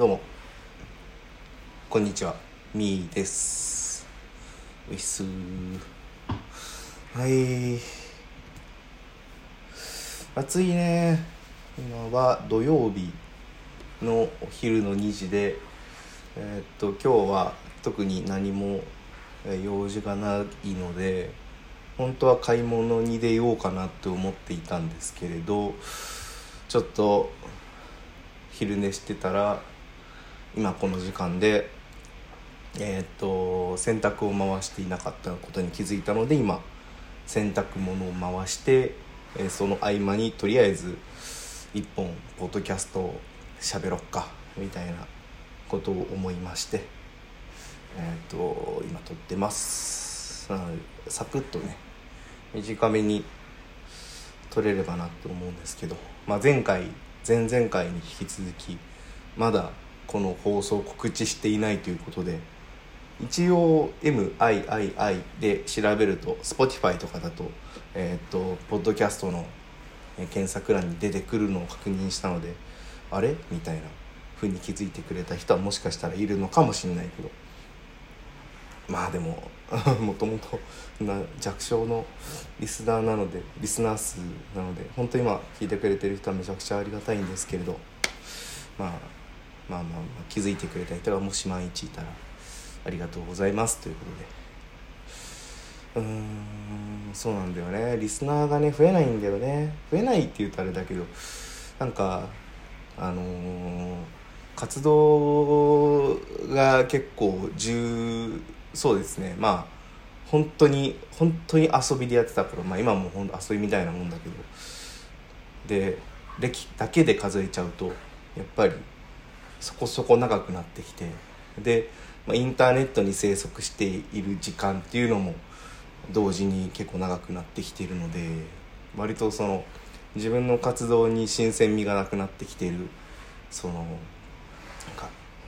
どうも。こんにちは。みーです。ういっすはい。暑いね。今は土曜日のお昼の2時でえーっと今日は特に何も用事がないので本当は買い物に出ようかなって思っていたんですけれどちょっと昼寝してたら今この時間でえーっと洗濯を回していなかったことに気づいたので今洗濯物を回して、えーその合間にとりあえず一本ポッドキャストを喋ろっかみたいなことを思いましてえーっと今撮ってます。なのでサクッとね短めに撮れればなと思うんですけど、まあ、前回前々回に引き続きまだこの放送を告知していないということで一応 MIII で調べると Spotify とかだとえっ、とポッドキャストの検索欄に出てくるのを確認したのであれ？みたいな風に気づいてくれた人はもしかしたらいるのかもしれないけど。まあでも もともとな弱小のリスナーなのでリスナー数なので本当に今聞いてくれてる人はめちゃくちゃありがたいんですけれど、まあ、まあまあまあ気づいてくれた人がもし万一いたらありがとうございますということで。うーんそうなんだよね。リスナーがね増えないんだよね。増えないって言うとあれだけどなんかあのー活動が結構重そうですね。まあ本当に本当に遊びでやってた頃まあ今も本当遊びみたいなもんだけど。で歴だけで数えちゃうとやっぱりそこそこ長くなってきてで、まあ、インターネットに生息している時間っていうのも同時に結構長くなってきているので割とその自分の活動に新鮮味がなくなってきているその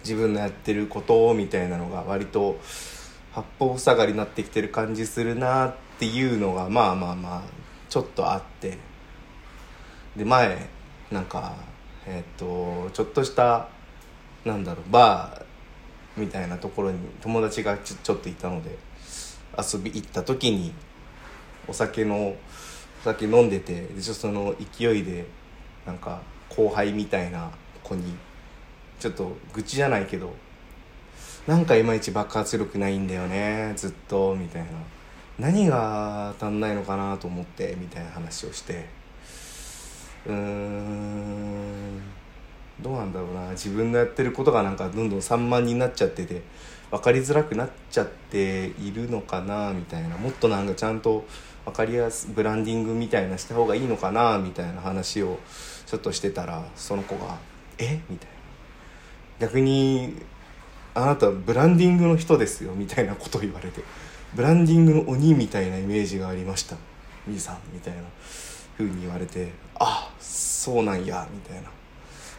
自分のやってることみたいなのが割と八方塞がりになってきてる感じするなっていうのがまあまあまあちょっとあって。で前なんかえっ、とちょっとしたなんだろうバーみたいなところに友達がちょっといたので遊び行った時にお酒のお酒飲んでてでちょっとその勢いでなんか後輩みたいな子にちょっと愚痴じゃないけどなんかいまいち爆発力ないんだよねずっとみたいな。何が足んないのかなと思ってみたいな話をして。うーん。どうなんだろうな。自分のやってることがなんかどんどん散漫になっちゃってて分かりづらくなっちゃっているのかなみたいな。もっとなんかちゃんと分かりやすいブランディングみたいなした方がいいのかなみたいな話をちょっとしてたらその子が「え？みたいな。逆にあなたブランディングの人ですよみたいなことを言われてブランディングの鬼みたいなイメージがありました。みーさんみたいな風に言われてあそうなんやみたいな。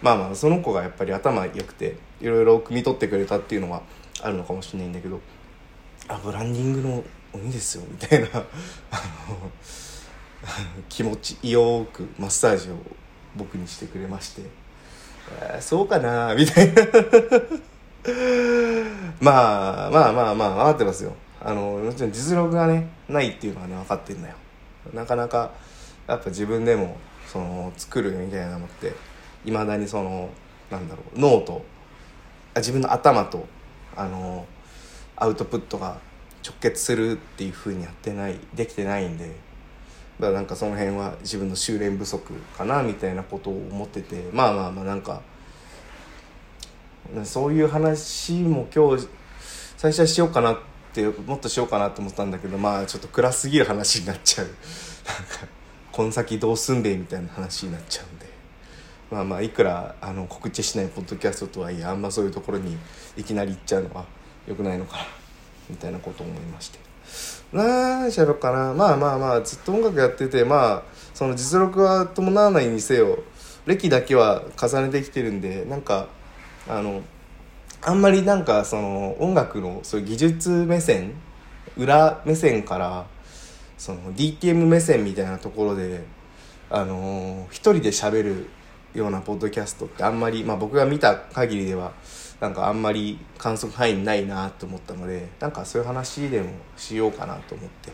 まあまあその子がやっぱり頭良くていろいろ汲み取ってくれたっていうのはあるのかもしれないんだけどあブランディングの鬼ですよみたいな 気持ちよくマッサージを僕にしてくれましてえーそうかなみたいな。まあまあまあまあ分かってますよ。あのもちろん実力がねないっていうのはね分かってんだよ。なかなかやっぱ自分でもその作るみたいなのっていまだにそのなんだろう脳と自分の頭とあのアウトプットが直結するっていうふうにやってないできてないんでだからなんかその辺は自分の修練不足かなみたいなことを思っててまあまあまあなんかそういう話も今日最初はしようかなってもっとしようかなと思ったんだけどまあちょっと暗すぎる話になっちゃう。なんかこの先どうすんべみたいな話になっちゃうんで。まあまあいくらあの告知しないポッドキャストとはいえあんまそういうところにいきなり行っちゃうのは良くないのかなみたいなことを思いまして。何しゃべろうかな。まあまあまあずっと音楽やっててまあその実力は伴わないにせよ歴だけは重ねてきてるんでなんかあのあんまりなんかその音楽のそういう技術目線裏目線からその DTM 目線みたいなところであの一人で喋るようなポッドキャストってあんまり、まあ、僕が見た限りではなんかあんまり観測範囲ないなと思ったのでなんかそういう話でもしようかなと思って。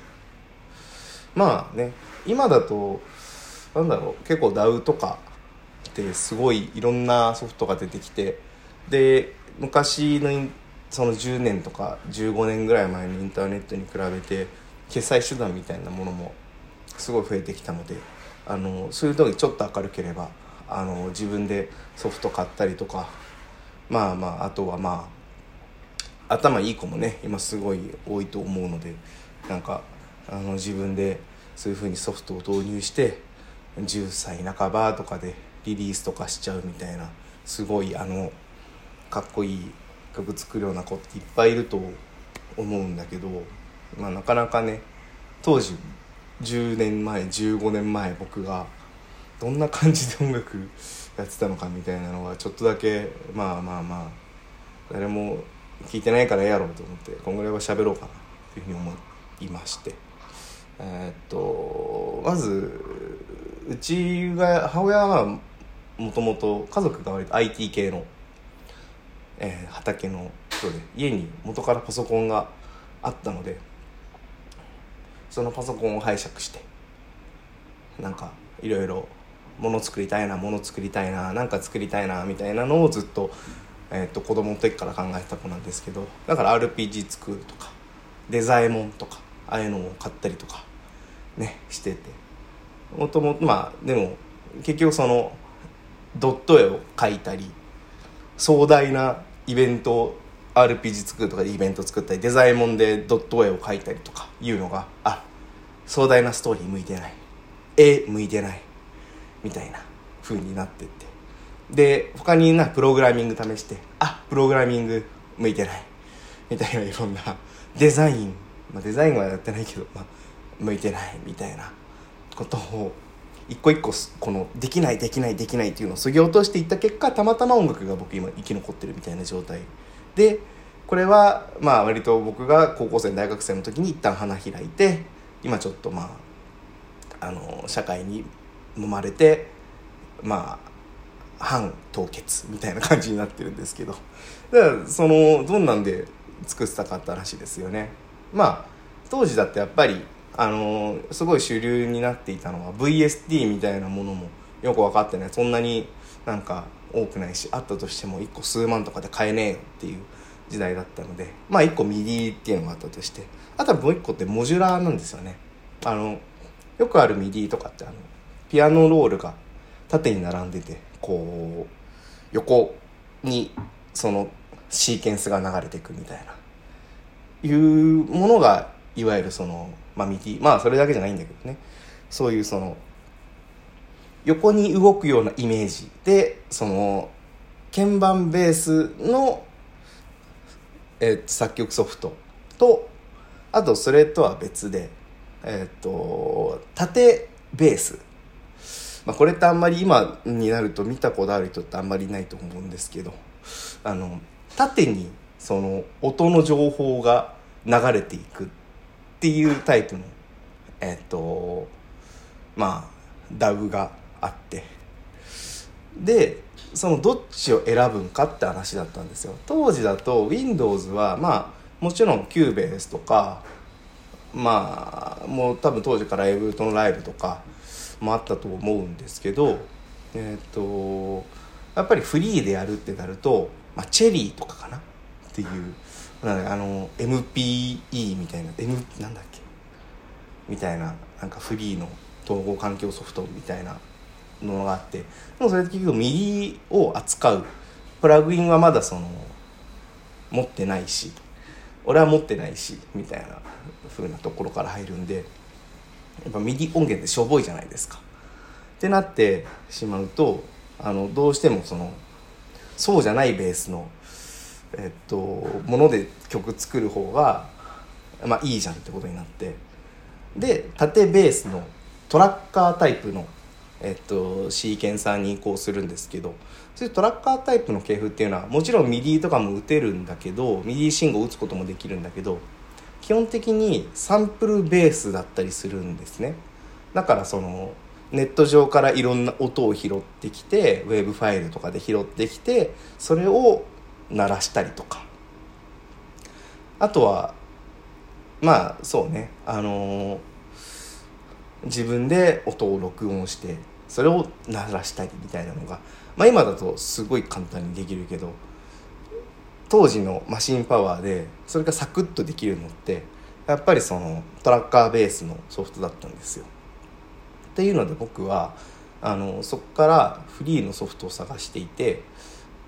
まあね今だとなんだろう結構 DAW とかってすごいいろんなソフトが出てきてで昔のその10年とか15年ぐらい前のインターネットに比べて決済手段みたいなものもすごい増えてきたのであのそういう時ちょっと明るければあの自分でソフト買ったりとか。まあまああとはまあ頭いい子もね今すごい多いと思うのでなんかあの自分でそういうふうにソフトを導入して10歳半ばとかでリリースとかしちゃうみたいなすごいあのかっこいい曲作るような子っていっぱいいると思うんだけど、まあ、なかなかね当時10年前15年前僕がどんな感じで音楽やってたのかみたいなのはちょっとだけまあまあまあ誰も聞いてないからええやろうと思ってこんぐらいは喋ろうかなというふうに思いまして。えー、っとまずうちが母親はもともと家族が割と IT 系の、えー、畑の人で家に元からパソコンがあったのでそのパソコンを拝借してなんかいろいろもの作りたいなもの作りたいな何か作りたいなみたいなのをずっと,、えーと、子供の時から考えてた子なんですけどだから RPG 作るとかデザイモンとかああいうのを買ったりとかねしてて。もともとまあでも結局そのドット絵を描いたり壮大なイベントを RPG 作るとかでイベント作ったりデザイモンでドット絵を描いたりとかいうのがあ壮大なストーリー向いてない。絵向いてない。みたいな風になってって。で他になプログラミング試してあプログラミング向いてない。みたいないろんなデザイン、まあ、デザインはやってないけど、まあ、向いてない。みたいな。ことを一個一個このできないできないできないっていうのをそぎ落としていった結果たまたま音楽が僕今生き残ってるみたいな状態。でこれはまあ割と僕が高校生大学生の時に一旦花開いて今ちょっとまああの社会に揉まれてまあ半凍結みたいな感じになってるんですけど。だからそのどんなんで作ってたかった話ですよね。まあ当時だってやっぱりあのすごい主流になっていたのは VST みたいなものもよく分かってない。そんなになんか多くないしあったとしても1個数万とかで買えねえよっていう時代だったのでまあ1個 MIDI っていうのがあったとしてあとはもう1個ってモジュラーなんですよね。あのよくある MIDI とかってあのピアノロールが縦に並んでてこう横にそのシーケンスが流れていくみたいな。いうものがいわゆるそのまあ、右まあそれだけじゃないんだけどね。そういうその横に動くようなイメージでその鍵盤ベースの、えー、作曲ソフトとあとそれとは別でえっ、と縦ベース。まあ、これってあんまり今になると見たことある人ってあんまりいないと思うんですけどあの縦にその音の情報が流れていくっていうタイプのえっ、とまあ DAW があって。でそのどっちを選ぶんかって話だったんですよ。当時だと Windows はまあもちろん Cubase とかまあもう多分当時からエブートのライブとかもあったと思うんですけどえっ、とやっぱりフリーでやるってなると、まあ、チェリーとかかな？っていう。あの MPE みたいな M なんだっけ？みたいななんかフリーの統合環境ソフトみたいなのがあってでもそれって結局右を扱う。プラグインはまだその持ってないし俺は持ってないしみたいな風なところから入るんでやっぱ右音源ってしょぼいじゃないですか。ってなってしまうとあのどうしてもそのそうじゃないベースのえっともので曲作る方がまあいいじゃんってことになってで縦ベースのトラッカータイプの、えっと、シーケンサーに移行するんですけどそういうトラッカータイプの系譜っていうのはもちろん MIDI とかも打てるんだけど MIDI 信号を打つこともできるんだけど基本的にサンプルベースだったりするんですね。だからそのネット上からいろんな音を拾ってきて WAV ファイルとかで拾ってきてそれを鳴らしたりとか。あとはまあそうね。あのー、自分で音を録音してそれを鳴らしたりみたいなのが、まあ、今だとすごい簡単にできるけど当時のマシンパワーでそれがサクッとできるのってやっぱりそのトラッカーベースのソフトだったんですよ。っていうので僕はあのそこからフリーのソフトを探していて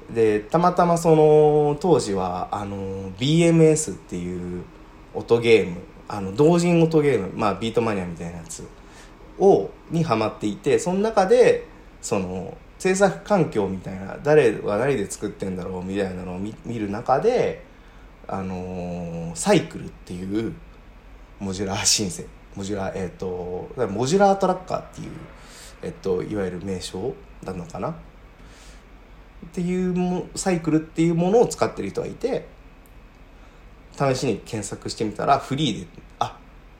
でたまたまその当時はあの BMS っていう音ゲームあの同人音ゲーム、まあ、ビートマニアみたいなやつをにハマっていてその中でその制作環境みたいな誰は何で作ってんだろうみたいなのを見る中であの Psycle っていうモジュラーシンセモジュラーえっ、ー、とモジュラートラッカーっていう、えっと、いわゆる名称なのかな？っていう Psycle っていうものを使ってる人がいて試しに検索してみたらフリーであ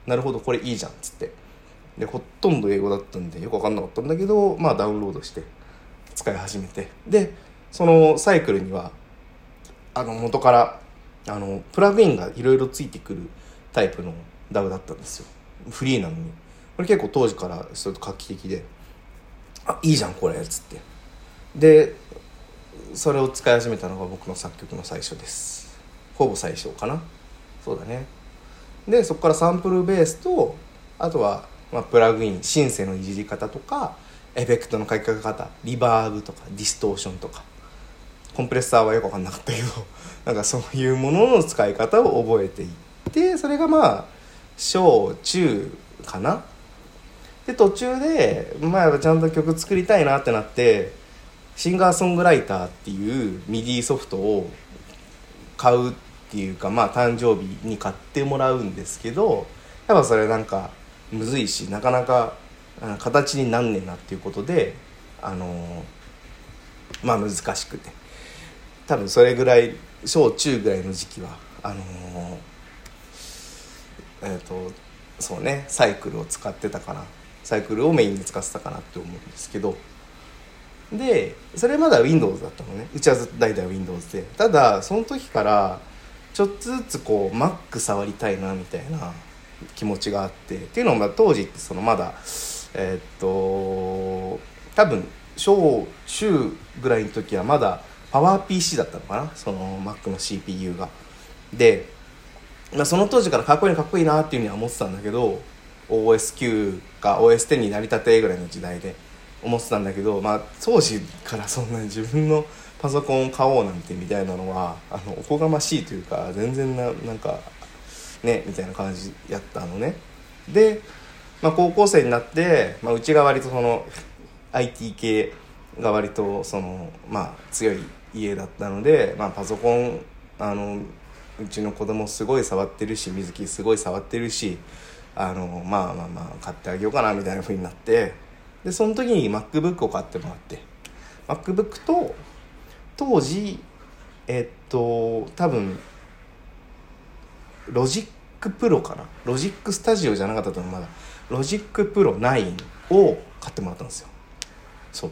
なるほどこれいいじゃんっつって。でほとんど英語だったんでよく分かんなかったんだけどまあダウンロードして使い始めて。でそのサイクルにはあの元からあのプラグインがいろいろついてくるタイプの DAW だったんですよ。フリーなのに。これ結構当時からちょっと画期的で「あいいじゃんこれ」っつって。でそれを使い始めたのが僕の作曲の最初です。ほぼ最初かな。そうだね。でそこからサンプルベースとあとは、まあ、プラグインシンセのいじり方とかエフェクトの書き方リバーブとかディストーションとか。コンプレッサーはよく分かんなかったけど なんかそういうものの使い方を覚えていってそれがまあ小中かな。で途中でまあちゃんと曲作りたいなってなってシンガーソングライターっていうミディソフトを買うっていうかまあ誕生日に買ってもらうんですけどやっぱそれなんかむずいしなかなか形になんねえなっていうことであのまあ難しくて。多分それぐらい小中ぐらいの時期はあのえっ、ー、とそうねサイクルを使ってたかな。サイクルをメインで使ってたかなって思うんですけど。でそれまだ Windows だったのね。うちは代々 Windows で。ただその時からちょっとずつこう Mac 触りたいなみたいな気持ちがあって。っていうのも当時ってそのまだえ、っと多分小中ぐらいの時はまだパワー PC だったのかな？その Mac の CPU が。で、まあ、その当時からかっこいいかっこいいなっていうふうには思ってたんだけど OS9 か OS10 になりたてぐらいの時代で思ってたんだけど、まあ、当時からそんなに自分のパソコンを買おうなんてみたいなのはあのおこがましいというか全然ななんかねみたいな感じやったのね。で、まあ、高校生になって、まあ、うちが割とその IT 系が割とそのまあ強い家だったので、まあ、パソコンあのうちの子供すごい触ってるし水木すごい触ってるしあのまあまあまあ買ってあげようかなみたいなふうになってでその時に MacBook を買ってもらって MacBook と当時えっと多分 Logic Pro かな？ Logic Studio じゃなかったと思うまだ。 Logic Pro 9を買ってもらったんですよ。そう。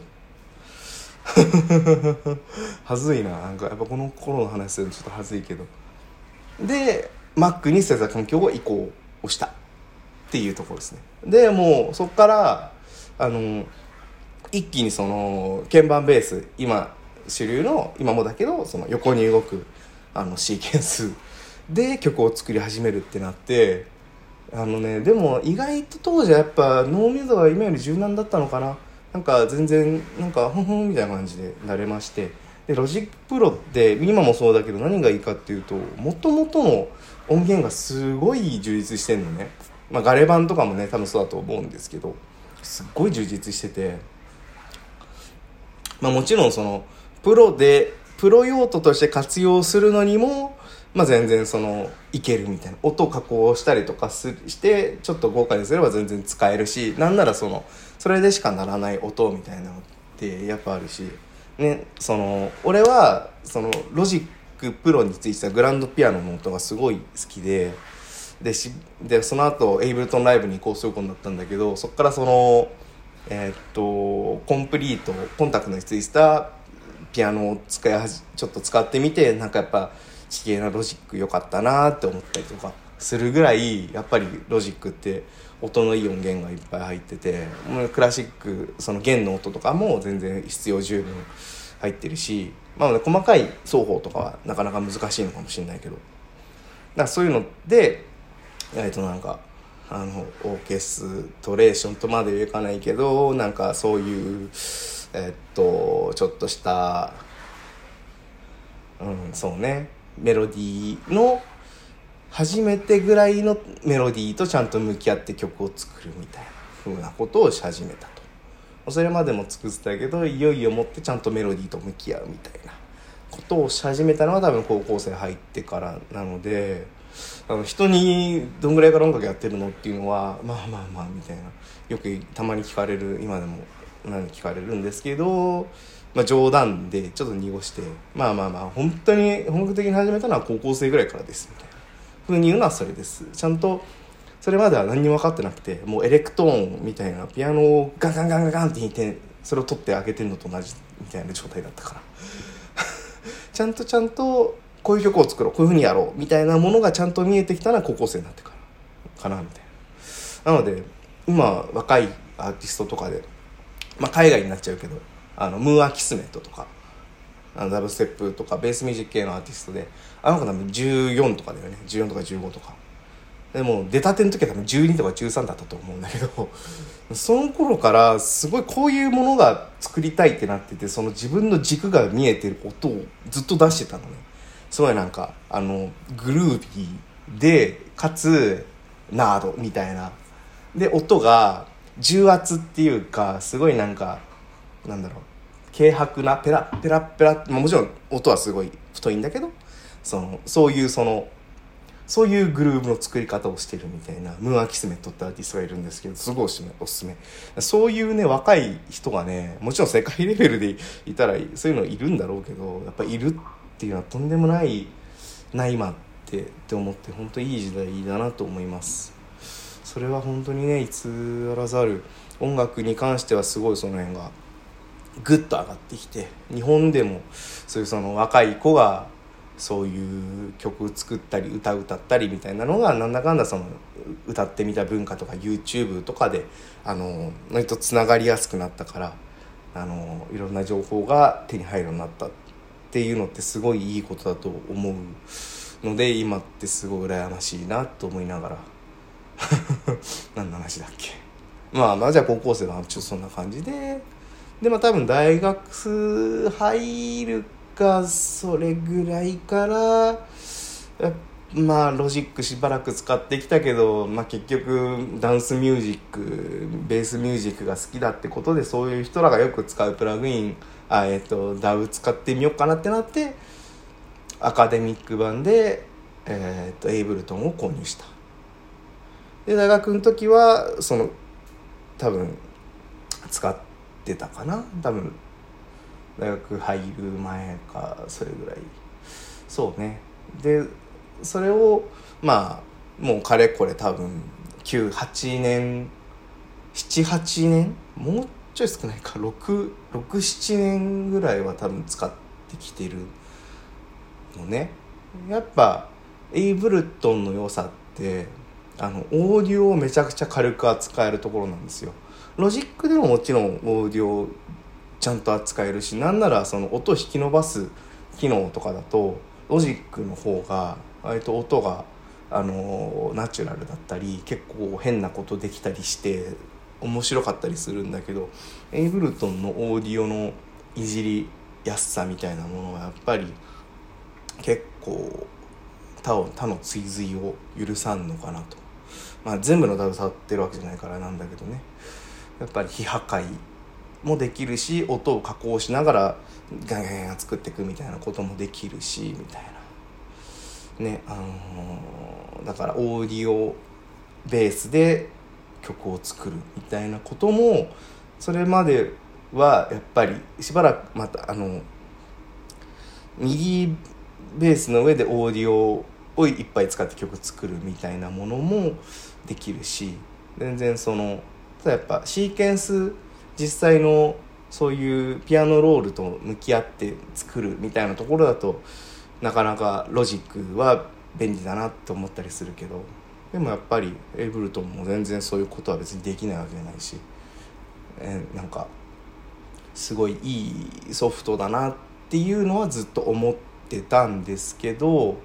はずいな。なんかやっぱこの頃の話するのちょっとはずいけど。で Mac に制作環境を移行をした。っていうところですね。でもうそこからあの一気にその鍵盤ベース今主流の今もだけどその横に動くあのシーケンスで曲を作り始めるってなってあのねでも意外と当時はやっぱ脳みそが今より柔軟だったのかな。なんか全然なんかふんふんみたいな感じで慣れまして。で Logic Pro って今もそうだけど何がいいかっていうともともとの音源がすごい充実してんのね。まあガレバンとかもね多分そうだと思うんですけど。すっごい充実してて。まあもちろんそのプロでプロ用途として活用するのにもまあ全然そのいけるみたいな。音加工したりとかしてちょっと豪華にすれば全然使えるしなんならそのそれでしかならない音みたいなのってやっぱあるし。ねその俺はその Logic Pro についてたグランドピアノの音がすごい好きででしでその後 Ableton Live に移行することになったんだけどそこからそのえー、っと Komplete Kontakt についたピアノを使いちょっと使ってみてなんかやっぱ地形なロジック良かったなって思ったりとかするぐらいやっぱりロジックって音のいい音源がいっぱい入っててクラシックその弦の音とかも全然必要十分入ってるし、まあ、細かい奏法とかはなかなか難しいのかもしれないけど。だからそういうのでえっとなんかあのオーケストレーションとまではいかないけどなんかそういうえっとちょっとしたうんそうね。メロディーの初めてぐらいのメロディーとちゃんと向き合って曲を作るみたいな。ふうなことをし始めたとそれまでも作ってたけどいよいよもってちゃんとメロディーと向き合うみたいなことをし始めたのは多分高校生入ってからなのであの人にどんぐらいから音楽やってるのっていうのはまあまあまあみたいなよくたまに聞かれる今でも何聞かれるんですけど、まあ、冗談でちょっと濁してまあまあまあ本当に本格的に始めたのは高校生ぐらいからですみたいな。ふうに言うのはそれです。ちゃんとそれまでは何にも分かってなくてもうエレクトーンみたいなピアノをガンガンガンガンって弾いてそれを取って開けてるのと同じみたいな状態だったから。ちゃんとちゃんとこういう曲を作ろうこういうふうにやろうみたいなものがちゃんと見えてきたのは高校生になってからかなみたいな。なので今若いアーティストとかで、まあ、海外になっちゃうけどあのムーア・キスメットとかあのダブステップとかベースミュージック系のアーティストであの子多分14とかだよね。14とか15とか。でも出たての時は多分12とか13だったと思うんだけどその頃からすごいこういうものが作りたいってなっててその自分の軸が見えてる音をずっと出してたのね。すごいなんかあのグルービーでかつナードみたいな。で音が重圧っていうかすごいなんかなんだろう。軽薄なペラペラペラもちろん音はすごい太いんだけどそのそういうそのそういうグルーブの作り方をしてるみたいなムーア・キスメットってアーティストがいるんですけどすごいおすすめおすすめ。そういうね若い人がねもちろん世界レベルでいたらそういうのいるんだろうけどやっぱいるっていうのはとんでもないな今ってって思って本当いい時代だなと思います。それは本当にね偽らざる。音楽に関してはすごいその辺がぐっと上がってきて日本でもそういうその若い子がそういう曲作ったり歌歌ったりみたいなのがなんだかんだその歌ってみた文化とか YouTube とかであの割とつながりやすくなったからあのいろんな情報が手に入るようになったっていうのってすごいいいことだと思うので今ってすごい羨ましいなと思いながら 何の話だっけ。まあまあじゃあ高校生はちょっとそんな感じででも多分大学入るかそれぐらいからまあロジックしばらく使ってきたけど、まあ、結局ダンスミュージックベースミュージックが好きだってことでそういう人らがよく使うプラグインあ、えっと、DAW 使ってみようかなってなってアカデミック版で、えっとエイブルトンを購入した。で大学の時はその多分使っててたかな？多分。大学入る前かそれぐらい。そうね。でそれをまあもうかれこれ多分98年78年？もうちょい少ないか。667年ぐらいは多分使ってきてるのね。やっぱ Ableton の良さってあのオーディオをめちゃくちゃ軽く扱えるところなんですよ。ロジックでももちろんオーディオちゃんと扱えるしなんならその音を引き伸ばす機能とかだとロジックの方が割と音があのナチュラルだったり結構変なことできたりして面白かったりするんだけどエイブルトンのオーディオのいじりやすさみたいなものはやっぱり結構他を他の追随を許さんのかなと。まあ全部のダブ触ってるわけじゃないからなんだけどね。やっぱり非破壊もできるし音を加工しながらガンガン作っていくみたいなこともできるしみたいな。ねあのー、だからオーディオベースで曲を作るみたいなこともそれまではやっぱりしばらくまたあの右ベースの上でオーディオをいっぱい使って曲作るみたいなものもできるし全然そのただやっぱシーケンス実際のそういうピアノロールと向き合って作るみたいなところだとなかなかロジックは便利だなって思ったりするけどでもやっぱりエイブルトンも全然そういうことは別にできないわけじゃないし、え、なんかすごいいいソフトだなっていうのはずっと思ってたんですけど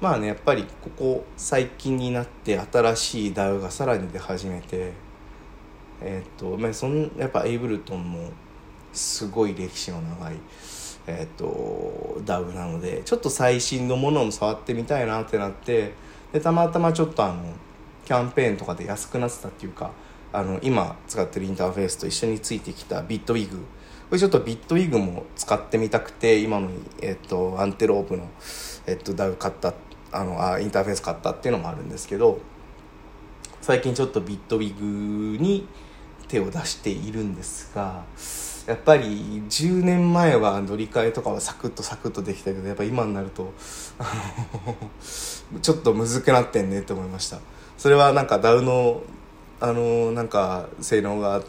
まあねやっぱりここ最近になって新しい DAW がさらに出始めてえっ、とまあそんやっぱエイブルトンもすごい歴史の長いえっ、と DAW なのでちょっと最新のものも触ってみたいなってなってでたまたまちょっとあのキャンペーンとかで安くなってたっていうかあの今使ってるインターフェースと一緒についてきたビットウィグこれちょっとビットウィグも使ってみたくて今の、えっと、アンテロープの、えっと、ダウ買ったあのあインターフェース買ったっていうのもあるんですけど最近ちょっとビットウィグに手を出しているんですがやっぱり10年前は乗り換えとかはサクッとサクッとできたけどやっぱ今になるとちょっとむずくなってんねって思いました。それはなんかダウのあのなんか性能がっ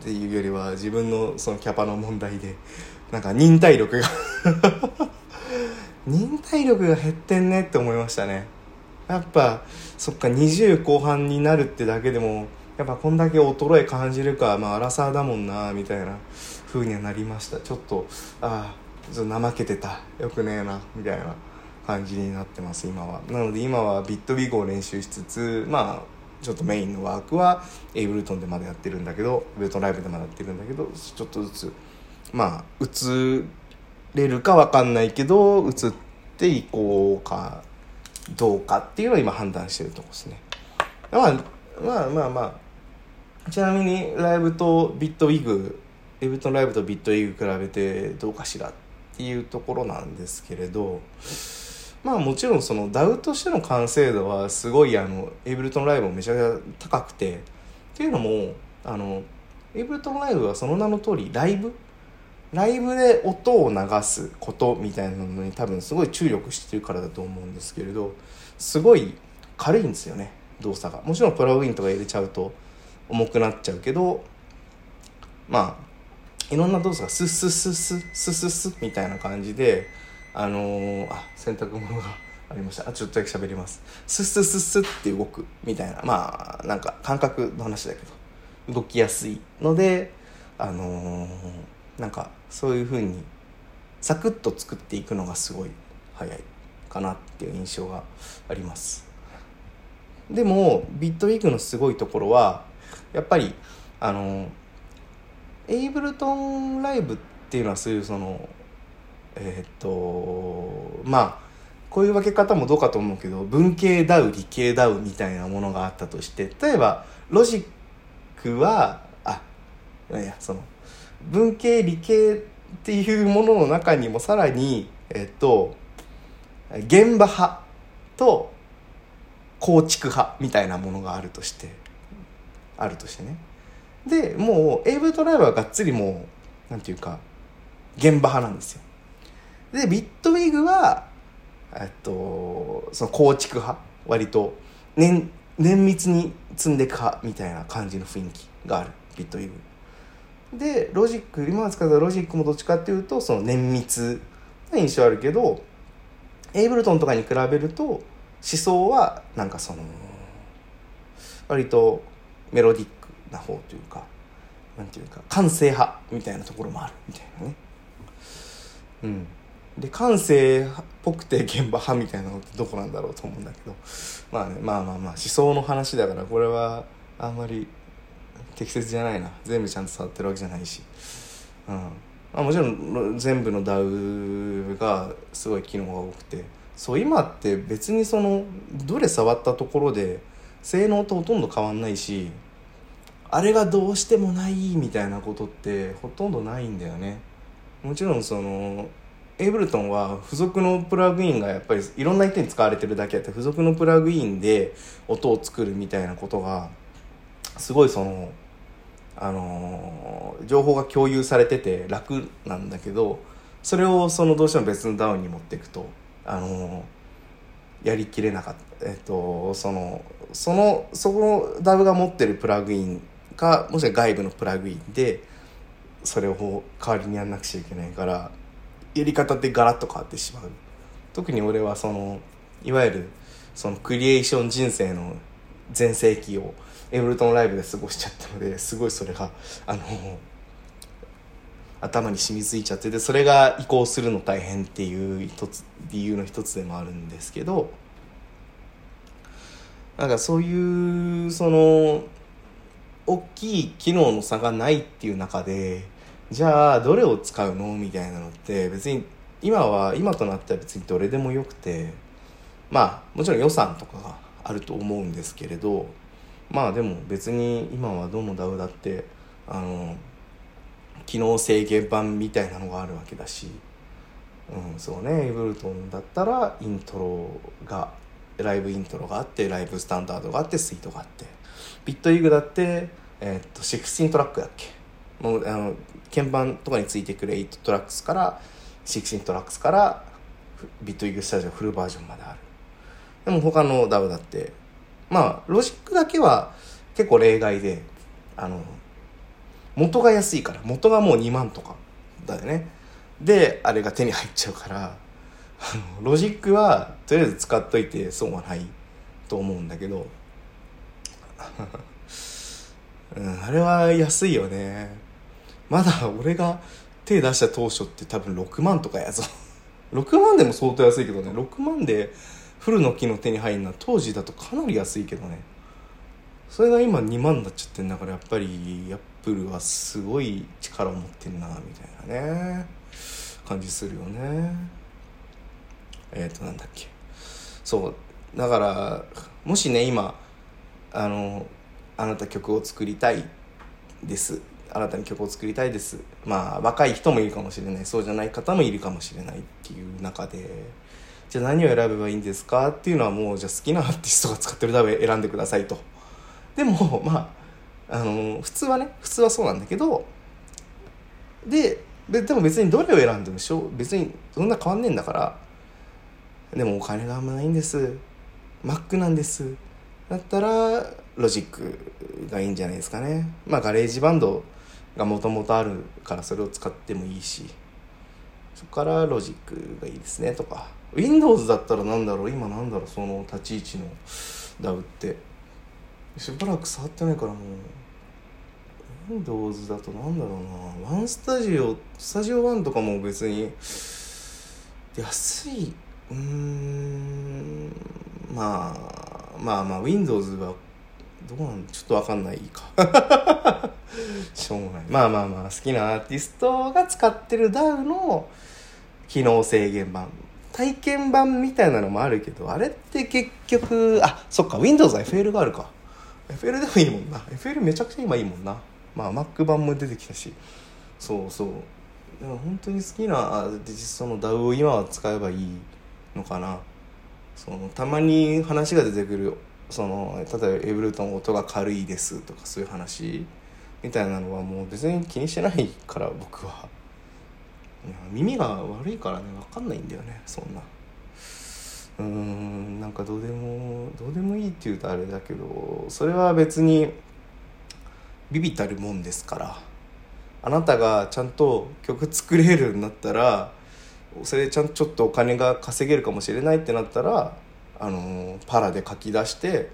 ていうよりは自分のそのキャパの問題でなんか忍耐力が 忍耐力が減ってんねって思いましたね。やっぱそっか20後半になるってだけでもやっぱこんだけ衰え感じるかまあ荒さだもんなみたいな風にはなりました。ちょっとああちょっと怠けてた。よくねえなみたいな感じになってます今は。なので今はビットビゴを練習しつつまあちょっとメインのワークはエイブルトンでまだやってるんだけどブルトンライブでまだやってるんだけどちょっとずつまあ映れるか分かんないけど映っていこうかどうかっていうのを今判断してるとこですね。まあまあまあまあちなみにライブとビットウィグエブルトンライブとビットウィグ比べてどうかしらっていうところなんですけれどまあもちろんその DAW としての完成度はすごいあのエイブルトンライブもめちゃくちゃ高くてっていうのもあのエイブルトンライブはその名の通りライブ？ライブで音を流すことみたいなのに多分すごい注力してるからだと思うんですけれどすごい軽いんですよね動作が。もちろんプラグインとか入れちゃうと重くなっちゃうけどまあいろんな動作がスッスッスッスッスッスッスッみたいな感じであのー、あ洗濯物がありました。あちょっとだけ喋ります。スッスッスッスッって動くみたいな。まあなんか感覚の話だけど。動きやすいのであのー、なんかそういう風にサクッと作っていくのがすごい早いかなっていう印象があります。でもビットウィークのすごいところはやっぱりあのエイブルトンライブっていうのはそういうそのえー、っとまあこういう分け方もどうかと思うけど文系ダウ理系ダウみたいなものがあったとして例えばロジックはあいやその文系理系っていうものの中にもさらにえっと現場派と構築派みたいなものがあるとしてあるとしてね。でもうエイブルトライブはがっつりもうなんていうか現場派なんですよ。でビットウィグはえっとその構築派割と綿密に積んでいく派みたいな感じの雰囲気がある Bitwig。でロジック今使ったロジックもどっちかっていうとその綿密な印象あるけど Ableton とかに比べると思想はなんかその割とメロディックな方というかなんていうか感性派みたいなところもあるみたいなね。うん。で感性っぽくて現場派みたいなのってどこなんだろうと思うんだけど。まあねまあまあまあ思想の話だからこれはあんまり適切じゃないな。全部ちゃんと触ってるわけじゃないし、うん。まあ、もちろん全部の DAW がすごい機能が多くて。そう今って別にそのどれ触ったところで性能とほとんど変わんないしあれがどうしてもないみたいなことってほとんどないんだよね。もちろんそのエイブルトンは付属のプラグインがやっぱりいろんな人に使われてるだけあって付属のプラグインで音を作るみたいなことがすごいそのあの情報が共有されてて楽なんだけどそれをそのどうしても別のダウンに持っていくとあのやりきれなかった。えっとそのそのそこのダウが持ってるプラグインかもしくは外部のプラグインでそれを代わりにやんなくちゃいけないからやり方ってガラッと変わってしまう。特に俺はそのいわゆるそのクリエーション人生の全盛期をエブルトンライブで過ごしちゃったのですごいそれがあの頭に染みついちゃっててそれが移行するの大変っていう一つ理由の一つでもあるんですけどなんかそういうその大きい機能の差がないっていう中でじゃあどれを使うのみたいなのって別に今は今となっては別にどれでもよくてまあもちろん予算とかがあると思うんですけれどまあでも別に今はどの DAW だってあの機能制限版みたいなのがあるわけだし、うん、そうねエブルトンだったらイントロが Live Intro があって Live Standard があってスイートがあって。 Bitwig だって、えー、っと16トラックだっけ？もうあの鍵盤とかについてくる8トラックスから16トラックスから Bitwig Studio フルバージョンまである。でも他の DAW だってまあロジックだけは結構例外であの元が安いから元がもう2万とかだよね。であれが手に入っちゃうから ロジックはとりあえず使っといて損はないと思うんだけど、うん、あれは安いよね。まだ俺が手出した当初って多分6万とかやぞ。6万でも相当安いけどね。6万でフルの木の手に入るのは当時だとかなり安いけどね。それが今2万になっちゃってんだからやっぱりアップルはすごい力を持ってんなみたいなね。感じするよね。えっ、ー、となんだっけ。そうだからもしね今あのあなた曲を作りたいです。新たに曲を作りたいです。まあ若い人もいるかもしれない。そうじゃない方もいるかもしれないっていう中で。じゃあ何を選べばいいんですか？っていうのはもうじゃあ好きなアーティストが使ってるダメ選んでくださいと。でもまああの普通はね普通はそうなんだけどでででも別にどれを選んでもしょ別にそんな変わんねえんだからでもお金があんまないんです。Mac なんです。だったらロジックがいいんじゃないですかね。まあ GarageBand がもともとあるからそれを使ってもいいし。そこからロジックがいいですね。とか。Windows だったらなんだろう？今なんだろう？その立ち位置の。DAW って。しばらく触ってないからもう。Windows だとなんだろうな。ワンスタジオスタジオ1とかも別に安いうん。まあまあまあ Windows はどうなんちょっとわかんないか。しょうがない。まあまあまあ好きなアーティストが使ってる DAW の機能制限版。体験版みたいなのもあるけどあれって結局あそっか Windows は FL があるか。FL でもいいもんな。FL めちゃくちゃ今いいもんな。まあ Mac 版も出てきたし。そうそう。だから本当に好きなアーティストの DAW を今は使えばいい。のかな。そのたまに話が出てくるその例えばエブルトン音が軽いですとかそういう話みたいなのはもう別に気にしてないから僕は。耳が悪いからね分かんないんだよねそんな。うんなんかどうでもどうでもいいって言うとあれだけどそれは別にビビたるもんですから。あなたがちゃんと曲作れるようになったらそれでちゃんちょっとお金が稼げるかもしれないってなったらあのパラで書き出して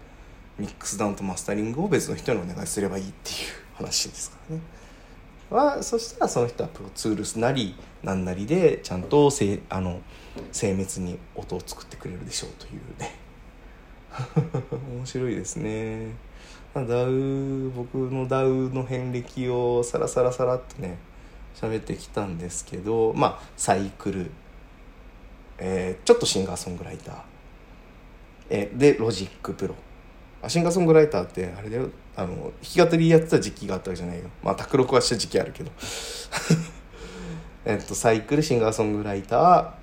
ミックスダウンとマスタリングを別の人にお願いすればいいっていう話ですからね。はそしたらその人はプロツールスなり何なりでちゃんとせあの精密に音を作ってくれるでしょうというね 面白いですね、 DAW 僕の DAW の遍歴をサラサラサラっとね喋ってきたんですけどまあ Psycle、えー、ちょっと Singer Song Writer、えー、で Logic Pro。Singer Song Writer ってあれだよ。あの弾き語りやってた時期があったわけじゃないよ。まあ卓録はした時期あるけど。えっとサイクルシンガーソングライタ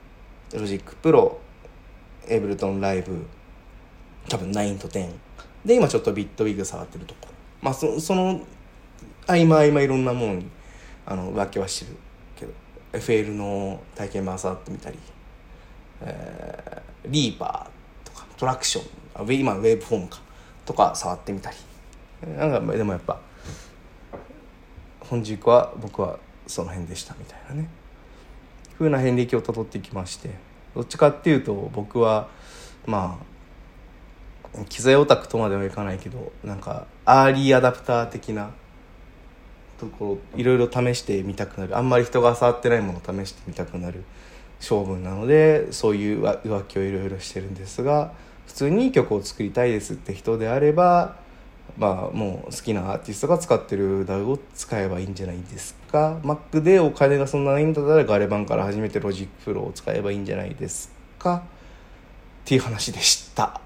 ーロジックプロエブルトンライブ多分9と10で今ちょっとビットウィグ触ってるとこ。ろまあそその合間合間いろんなものにあの分けはしてるけど FL の体験版触ってみたり、えー、リーパーとかトラクション今ウェーブフォームかとか触ってみたり。なんかでもやっぱ本軸は僕はその辺でしたみたいなね。風な遍歴をたどっていきましてどっちかっていうと僕はまあ機材オタクとまではいかないけどなんかアーリーアダプター的なところいろいろ試してみたくなる。あんまり人が触ってないものを試してみたくなる性分なのでそういう浮気をいろいろしてるんですが普通に曲を作りたいですって人であればまあもう好きなアーティストが使ってる DAW を使えばいいんじゃないですか。Mac でお金がそんなないんだったらガレ版から初めて Logic Pro を使えばいいんじゃないですか。っていう話でした。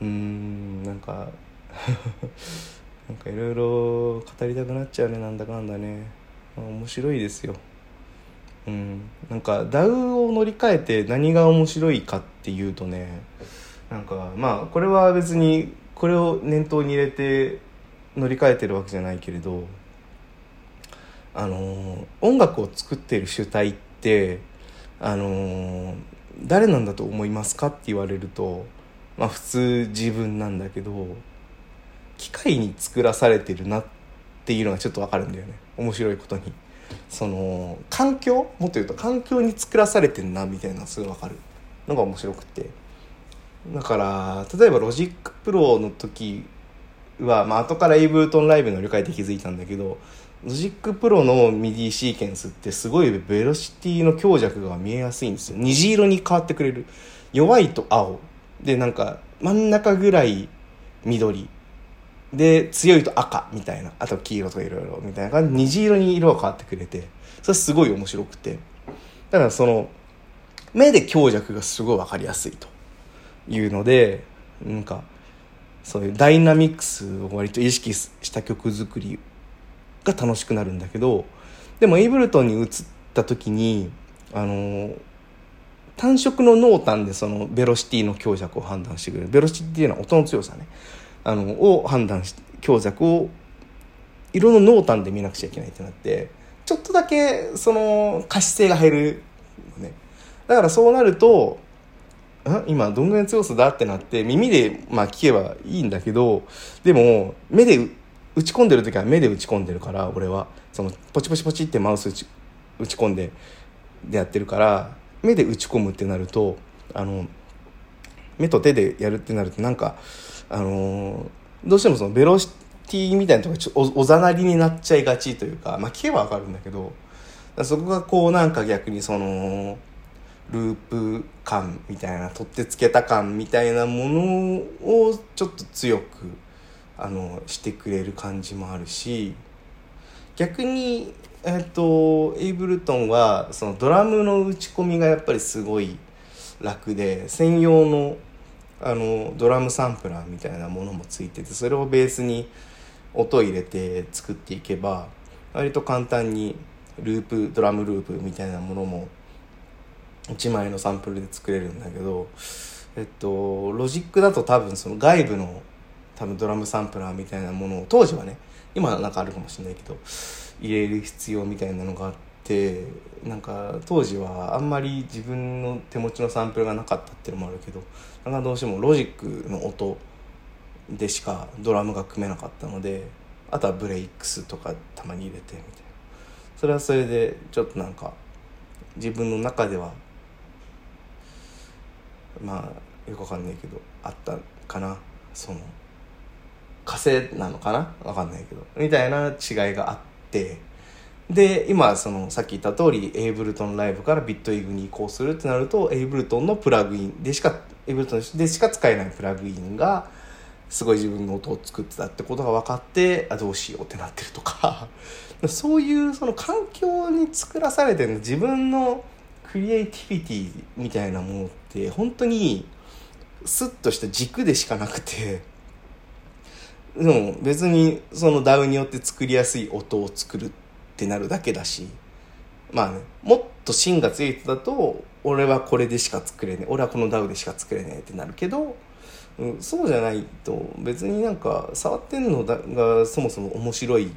うーんなんかなんかいろいろ語りたくなっちゃうねなんだかんだね、面白いですよ。うん。なんか DAW を乗り換えて何が面白いかっていうとねなんかまあこれは別にこれを念頭に入れて乗り換えてるわけじゃないけれどあの音楽を作ってる主体ってあの誰なんだと思いますかって言われるとまあ普通自分なんだけど機械に作らされてるなっていうのがちょっとわかるんだよね。面白いことに。その環境？もっと言うと環境に作らされてんなみたいなすごいわかるのが面白くて。だから例えば Logic Pro の時は、まあ後から Ableton Live 乗り換えて気づいたんだけど Logic Pro の MIDI シーケンスってすごいベロシティの強弱が見えやすいんですよ。虹色に変わってくれる。弱いと青。でなんか真ん中ぐらい緑。で強いと赤みたいなあと黄色とかいろいろみたいな感じ。虹色に色が変わってくれてそれすごい面白くて。だからその目で強弱がすごい分かりやすいと。いうのでなんかそういうダイナミックスを割と意識した曲作りが楽しくなるんだけどでもエイブルトンに移った時にあの単色の濃淡でそのベロシティの強弱を判断してくれる。ベロシティっていうのは音の強さね。あのを判断し強弱を色の濃淡で見なくちゃいけないってなってちょっとだけその可視性が減るね。だからそうなると今どんぐらいの強さだってなって耳でまあ聞けばいいんだけどでも目で打ち込んでる時は目で打ち込んでるから俺は。そのポチポチポチってマウス打ち打ち込んででやってるから目で打ち込むってなるとあの目と手でやるってなるとなんかあのどうしてもそのベロシティみたいなところちょおおざなりになっちゃいがちというかまあ聞けばわかるんだけどそこがこうなんか逆にそのループ感みたいな取ってつけた感みたいなものをちょっと強くあのしてくれる感じもあるし逆にえっとエイブルトンはそのドラムの打ち込みがやっぱりすごい楽で専用のあのドラムサンプラーみたいなものもついててそれをベースに音を入れて作っていけば割と簡単にループドラムループみたいなものも1枚のサンプルで作れるんだけどえっとロジックだと多分その外部の多分ドラムサンプラーみたいなものを当時はね今なんかあるかもしれないけど入れる必要みたいなのがあってなんか当時はあんまり自分の手持ちのサンプルがなかったっていうのもあるけどなかどうしてもロジックの音でしかドラムが組めなかったのであとはブレイクスとかたまに入れてみたいな。それはそれでちょっとなんか自分の中ではまあよくわかんないけどあったかな。その火星なのかな？わかんないけど。みたいな違いがあって。で今そのさっき言った通りエイブルトンライブからビットイグに移行するってなるとエイブルトンのプラグインでしかエイブルトンでしか使えないプラグインがすごい自分の音を作ってたってことが分かってあどうしようってなってるとか。そういうその環境に作らされてる自分のクリエイティビティみたいなものって本当にスッとした軸でしかなくて。でも別にその DAW によって作りやすい音を作るっってなるだけだしまあねもっと芯が強い人だと俺はこれでしか作れねえ俺はこの DAW でしか作れねえってなるけど、うん、そうじゃないと別になんか触ってんのだがそもそも面白い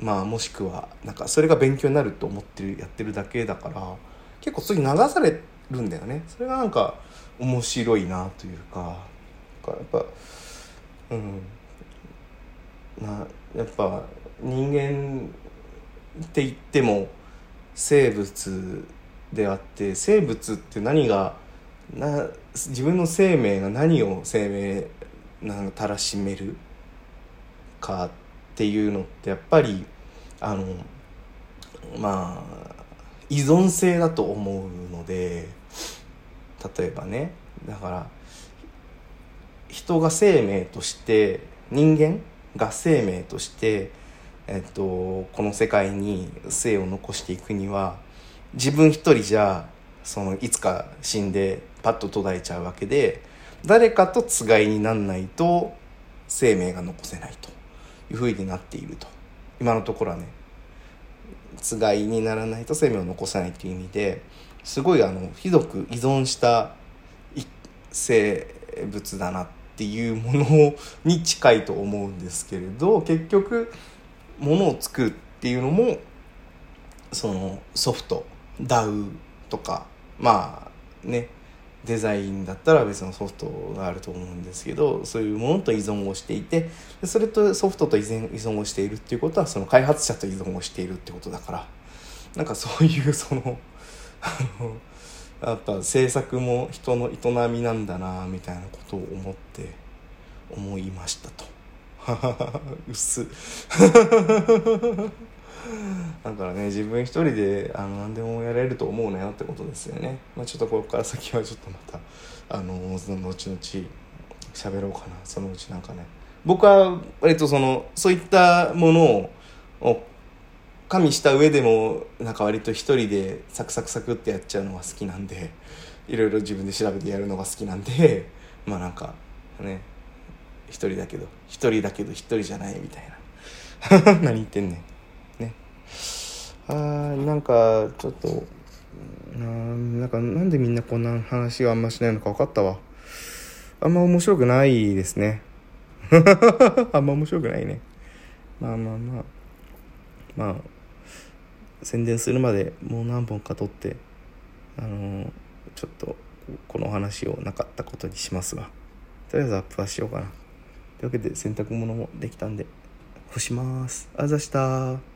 まあもしくはなんかそれが勉強になると思ってるやってるだけだから結構それ流されるんだよね。それがなんか面白いなというかかやっぱうんまあやっぱ人間って言っても生物であって生物って何がな自分の生命が何を生命なんたらしめるかっていうのってやっぱりあのまあ依存性だと思うので例えばねだから人が生命として人間が生命として、えっと、この世界に生を残していくには自分一人じゃそのいつか死んでパッと途絶えちゃうわけで誰かとつがいになんないと生命が残せないというふうになっていると。今のところはねつがいにならないと生命を残さないという意味ですごいあのひどく依存した生物だなっていうものに近いと思うんですけれど結局ものを作るっていうのもそのソフト DAW とかまあねデザインだったら別のソフトがあると思うんですけどそういうものと依存をしていてそれとソフトと依存をしているっていうことはその開発者と依存をしているってことだからなんかそういう そのやっぱ制作も人の営みなんだなみたいなことを思って思いましたと。うっ。す だからね自分一人であの何でもやれると思うなよってことですよね、まあ、ちょっとここから先はちょっとまたあのその後々喋ろうかな。そのうちなんかね。僕は割とそのそういったものを加味した上でもなんか割と一人でサクサクサクってやっちゃうのが好きなんでいろいろ自分で調べてやるのが好きなんでまあなんかね。一人だけど一人だけど一人じゃないみたいな。何言ってんねん。ね。あーなんかちょっとなんかなんでみんなこんな話があんましないのか分かったわ。あんま面白くないですね。あんま面白くないね。まあまあまあ。まあ宣伝するまでもう何本か撮ってあのー、ちょっとこの話をなかったことにしますがとりあえずアップはしようかな。というわけで洗濯物もできたんで干します。あざした。